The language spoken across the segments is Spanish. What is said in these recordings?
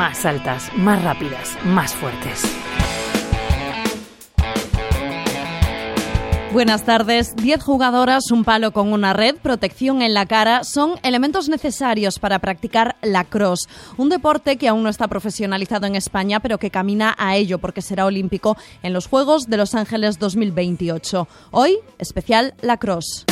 más altas, más rápidas, más fuertes. Buenas tardes. Diez jugadoras, un palo con una red, protección en la cara son elementos necesarios para practicar la cross, un deporte que aún no está profesionalizado en España, pero que camina a ello porque será olímpico en los Juegos de Los Ángeles 2028. Hoy, especial la cross.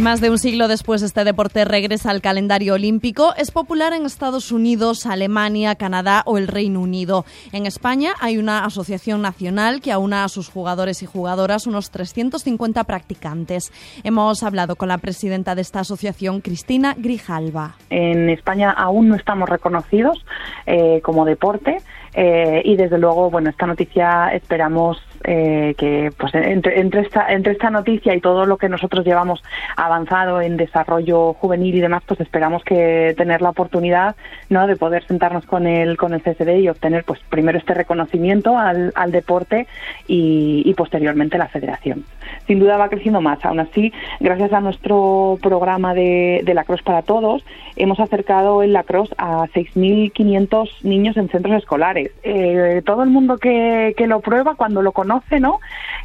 Más de un siglo después, este deporte regresa al calendario olímpico. Es popular en Estados Unidos, Alemania, Canadá o el Reino Unido. En España hay una asociación nacional que aúna a sus jugadores y jugadoras, unos 350 practicantes. Hemos hablado con la presidenta de esta asociación, Cristina Grijalva. En España aún no estamos reconocidos eh, como deporte. Eh, y desde luego, bueno, esta noticia esperamos eh, que pues entre, entre, esta, entre esta noticia y todo lo que nosotros llevamos avanzado en desarrollo juvenil y demás, pues esperamos que tener la oportunidad ¿no? de poder sentarnos con el, con el CSD y obtener pues primero este reconocimiento al, al deporte y, y posteriormente la federación. Sin duda va creciendo más. Aún así, gracias a nuestro programa de, de Lacrosse para Todos, hemos acercado el lacrosse a 6.500 niños en centros escolares. Eh, todo el mundo que, que lo prueba, cuando lo conoce, ¿no?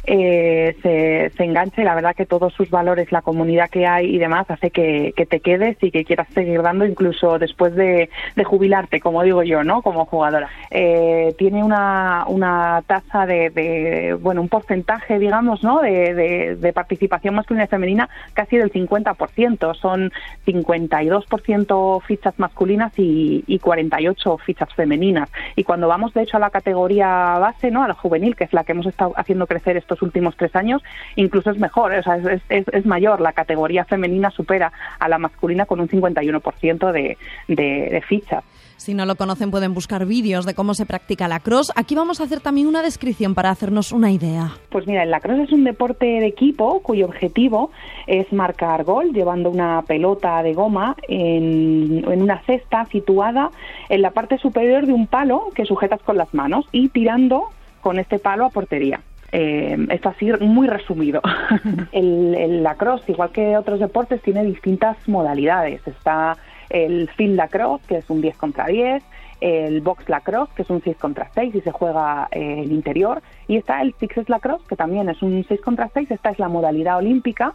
Eh, se, se engancha y la verdad que todos sus valores, la comunidad que hay y demás, hace que, te quedes y que quieras seguir dando incluso después de, jubilarte, como digo yo, ¿no? Como jugadora. Eh, tiene una, una tasa de, de, bueno, un porcentaje, digamos, ¿no? De participación masculina y femenina casi del 50%. Son 52% fichas masculinas y, y 48 fichas femeninas. Y cuando vamos, de hecho, a la categoría base, ¿no? A la juvenil, que es la que hemos estado haciendo crecer estos últimos tres años, incluso es mejor, o sea, es, es, es mayor. La categoría femenina supera a la masculina con un 51% de, de, de fichas. Si no lo conocen pueden buscar vídeos de cómo se practica la cross. Aquí vamos a hacer también una descripción para hacernos una idea. Pues mira, el lacrosse es un deporte de equipo cuyo objetivo es marcar gol llevando una pelota de goma en, en una cesta situada en la parte superior de un palo que sujetas con las manos y tirando con este palo a portería. Eh, esto así muy resumido. el, el lacrosse, igual que otros deportes, tiene distintas modalidades. Está el field lacrosse, que es un 10 contra 10, el box lacrosse, que es un 6 contra 6 y se juega eh, el interior, y está el sixes lacrosse, que también es un 6 contra 6, esta es la modalidad olímpica,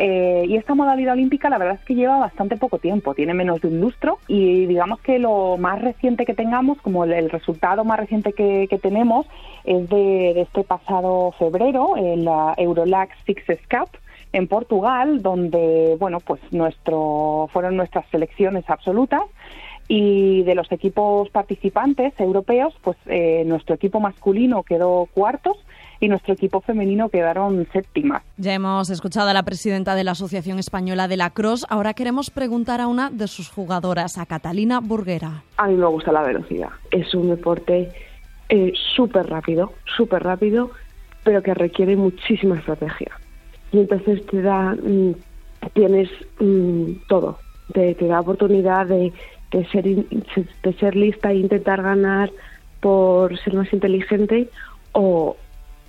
eh, y esta modalidad olímpica la verdad es que lleva bastante poco tiempo, tiene menos de un lustro y digamos que lo más reciente que tengamos, como el, resultado más reciente que, tenemos es de, este pasado febrero, en la Eurolac Sixes Cup, en Portugal, donde bueno, pues nuestro fueron nuestras selecciones absolutas. Y de los equipos participantes europeos, pues eh, nuestro equipo masculino quedó cuartos y nuestro equipo femenino quedaron séptimas. Ya hemos escuchado a la presidenta de la Asociación Española de la Cross. Ahora queremos preguntar a una de sus jugadoras, a Catalina Burguera. A mí me gusta la velocidad. Es un deporte eh, súper rápido, súper rápido, pero que requiere muchísima estrategia y entonces te da, mmm, tienes mmm, todo, te, te, da oportunidad de, de, ser, de ser lista e intentar ganar por ser más inteligente o,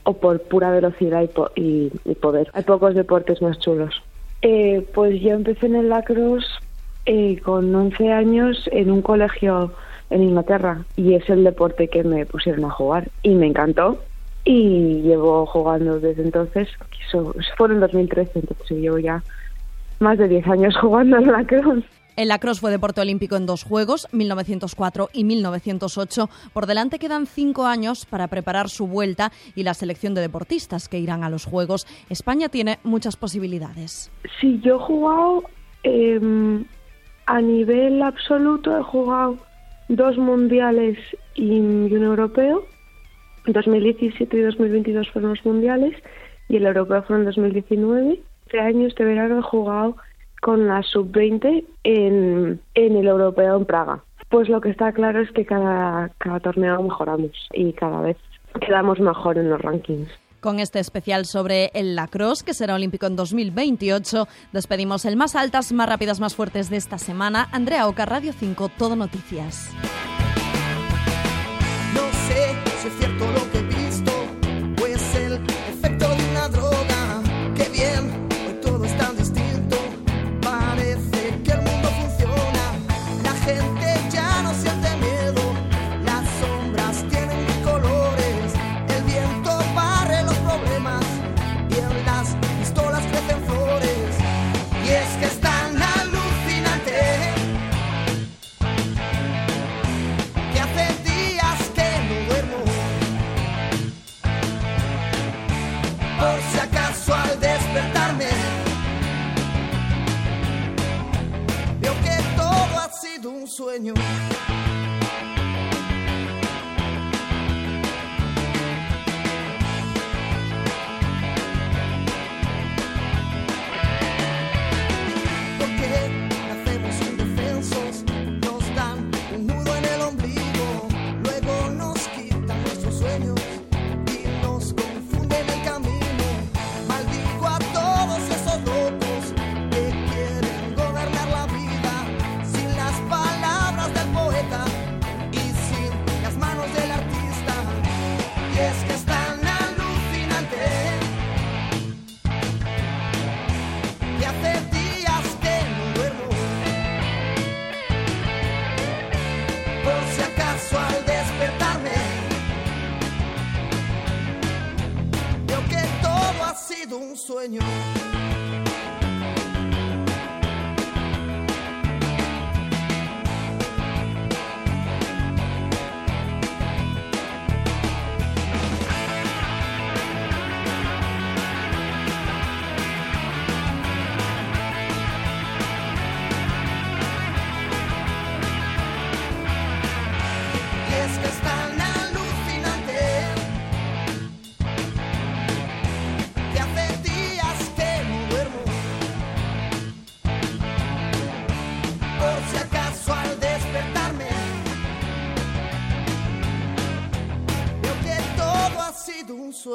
o por pura velocidad y, po y, poder. Hay pocos deportes más chulos. Eh, pues yo empecé en el lacrosse eh, con 11 años en un colegio en Inglaterra y es el deporte que me pusieron a jugar y me encantó y llevo jugando desde entonces, fue en 2013, entonces llevo ya más de 10 años jugando en lacrosse. El lacrosse fue deporte olímpico en dos Juegos, 1904 y 1908. Por delante quedan cinco años para preparar su vuelta y la selección de deportistas que irán a los Juegos. España tiene muchas posibilidades. Sí, yo he jugado eh, a nivel absoluto, he jugado dos mundiales y un europeo 2017 y 2022 fueron los mundiales y el europeo fue en 2019. Este año, este verano, he jugado con la sub-20 en, en el europeo en Praga. Pues lo que está claro es que cada, cada torneo mejoramos y cada vez quedamos mejor en los rankings. Con este especial sobre el lacrosse, que será olímpico en 2028, despedimos el más altas, más rápidas, más fuertes de esta semana. Andrea Oca, Radio 5, Todo Noticias. Sueño. Sueño.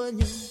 Sueño.